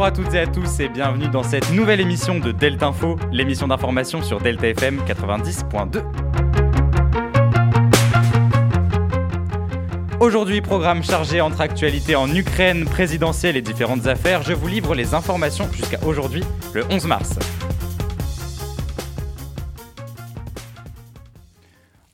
à toutes et à tous et bienvenue dans cette nouvelle émission de Delta Info, l'émission d'information sur Delta FM 90.2. Aujourd'hui, programme chargé entre actualités en Ukraine, présidentielle et différentes affaires, je vous livre les informations jusqu'à aujourd'hui, le 11 mars.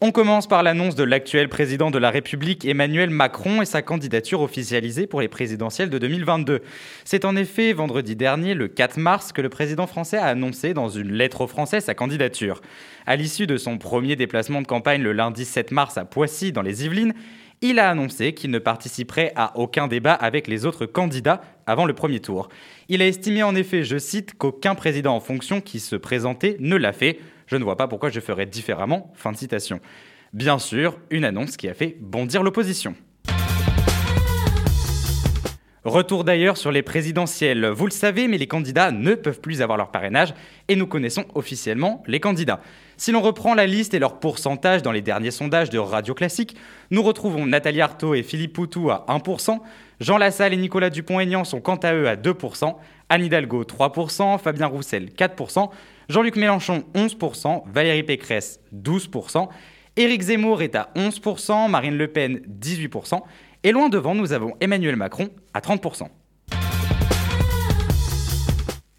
On commence par l'annonce de l'actuel président de la République Emmanuel Macron et sa candidature officialisée pour les présidentielles de 2022. C'est en effet vendredi dernier, le 4 mars, que le président français a annoncé dans une lettre aux Français sa candidature. À l'issue de son premier déplacement de campagne le lundi 7 mars à Poissy, dans les Yvelines, il a annoncé qu'il ne participerait à aucun débat avec les autres candidats avant le premier tour. Il a estimé en effet, je cite, qu'aucun président en fonction qui se présentait ne l'a fait. Je ne vois pas pourquoi je ferais différemment. Fin de citation. Bien sûr, une annonce qui a fait bondir l'opposition. Retour d'ailleurs sur les présidentielles. Vous le savez, mais les candidats ne peuvent plus avoir leur parrainage et nous connaissons officiellement les candidats. Si l'on reprend la liste et leur pourcentage dans les derniers sondages de Radio Classique, nous retrouvons Nathalie Arthaud et Philippe Poutou à 1%, Jean Lassalle et Nicolas Dupont-Aignan sont quant à eux à 2%, Anne Hidalgo 3%, Fabien Roussel 4%, Jean-Luc Mélenchon 11%, Valérie Pécresse 12%, Éric Zemmour est à 11%, Marine Le Pen 18%, et loin devant nous avons Emmanuel Macron à 30%.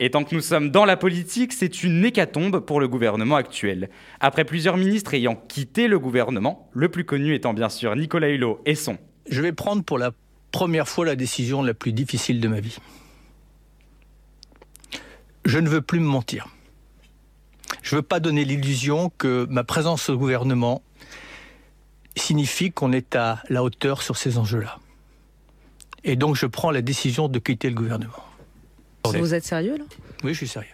Et tant que nous sommes dans la politique, c'est une hécatombe pour le gouvernement actuel. Après plusieurs ministres ayant quitté le gouvernement, le plus connu étant bien sûr Nicolas Hulot et son. Je vais prendre pour la première fois la décision la plus difficile de ma vie. Je ne veux plus me mentir. Je ne veux pas donner l'illusion que ma présence au gouvernement signifie qu'on est à la hauteur sur ces enjeux-là. Et donc je prends la décision de quitter le gouvernement. Vous êtes sérieux là? Oui, je suis sérieux.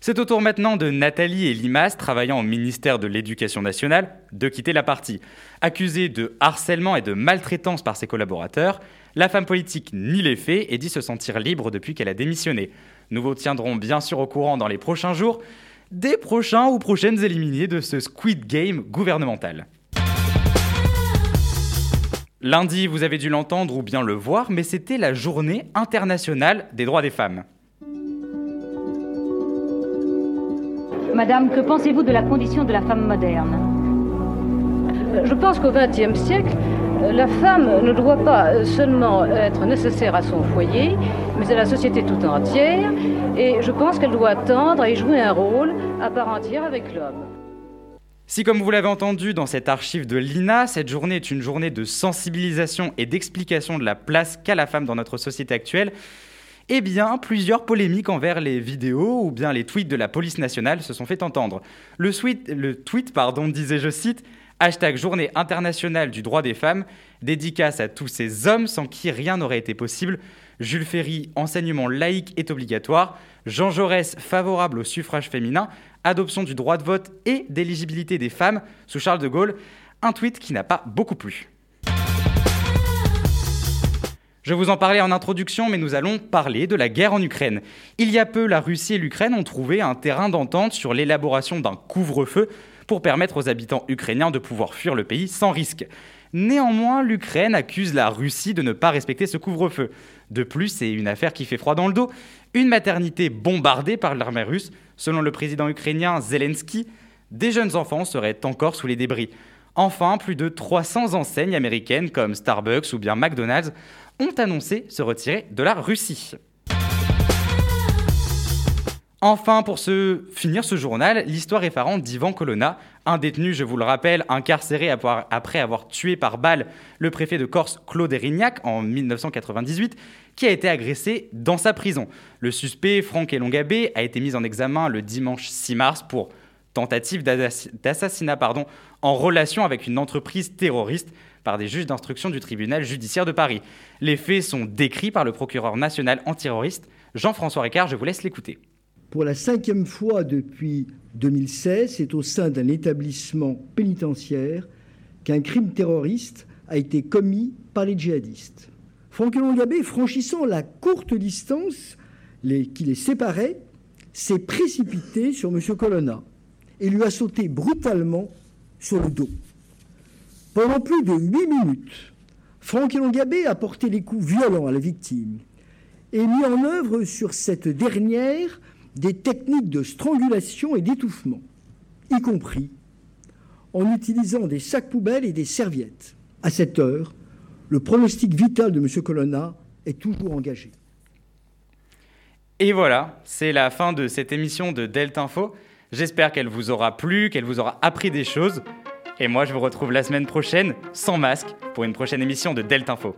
C'est au tour maintenant de Nathalie et Limas, travaillant au ministère de l'Éducation nationale, de quitter la partie. Accusée de harcèlement et de maltraitance par ses collaborateurs, la femme politique nie les faits et dit se sentir libre depuis qu'elle a démissionné. Nous vous tiendrons bien sûr au courant dans les prochains jours des prochains ou prochaines éliminés de ce Squid Game gouvernemental. Lundi, vous avez dû l'entendre ou bien le voir, mais c'était la journée internationale des droits des femmes. Madame, que pensez-vous de la condition de la femme moderne? Je pense qu'au XXe siècle, la femme ne doit pas seulement être nécessaire à son foyer, mais à la société tout entière, et je pense qu'elle doit tendre et jouer un rôle à part entière avec l'homme. Si, comme vous l'avez entendu dans cette archive de l'INA, cette journée est une journée de sensibilisation et d'explication de la place qu'a la femme dans notre société actuelle, eh bien, plusieurs polémiques envers les vidéos ou bien les tweets de la police nationale se sont fait entendre. Le, tweet, pardon, disait, je cite, Hashtag Journée internationale du droit des femmes, dédicace à tous ces hommes sans qui rien n'aurait été possible. Jules Ferry, enseignement laïque est obligatoire. Jean Jaurès, favorable au suffrage féminin adoption du droit de vote et d'éligibilité des femmes sous Charles de Gaulle, un tweet qui n'a pas beaucoup plu. Je vous en parlais en introduction, mais nous allons parler de la guerre en Ukraine. Il y a peu, la Russie et l'Ukraine ont trouvé un terrain d'entente sur l'élaboration d'un couvre-feu pour permettre aux habitants ukrainiens de pouvoir fuir le pays sans risque. Néanmoins, l'Ukraine accuse la Russie de ne pas respecter ce couvre-feu. De plus, c'est une affaire qui fait froid dans le dos. Une maternité bombardée par l'armée russe, selon le président ukrainien Zelensky, des jeunes enfants seraient encore sous les débris. Enfin, plus de 300 enseignes américaines comme Starbucks ou bien McDonald's ont annoncé se retirer de la Russie. Enfin, pour finir ce journal, l'histoire effarante d'Ivan Colonna, un détenu, je vous le rappelle, incarcéré après avoir tué par balle le préfet de Corse Claude Erignac en 1998, qui a été agressé dans sa prison. Le suspect, Franck Elongabé, a été mis en examen le dimanche 6 mars pour tentative d'assassinat en relation avec une entreprise terroriste par des juges d'instruction du tribunal judiciaire de Paris. Les faits sont décrits par le procureur national antiterroriste Jean-François Ricard, je vous laisse l'écouter. Pour la cinquième fois depuis 2016, c'est au sein d'un établissement pénitentiaire qu'un crime terroriste a été commis par les djihadistes. Franck Longabé, franchissant la courte distance qui les séparait, s'est précipité sur M. Colonna et lui a sauté brutalement sur le dos. Pendant plus de huit minutes, Franck Elongabé a porté des coups violents à la victime et mis en œuvre sur cette dernière des techniques de strangulation et d'étouffement, y compris en utilisant des sacs poubelles et des serviettes. À cette heure, le pronostic vital de M. Colonna est toujours engagé. Et voilà, c'est la fin de cette émission de Delta Info. J'espère qu'elle vous aura plu, qu'elle vous aura appris des choses. Et moi, je vous retrouve la semaine prochaine, sans masque, pour une prochaine émission de Delta Info.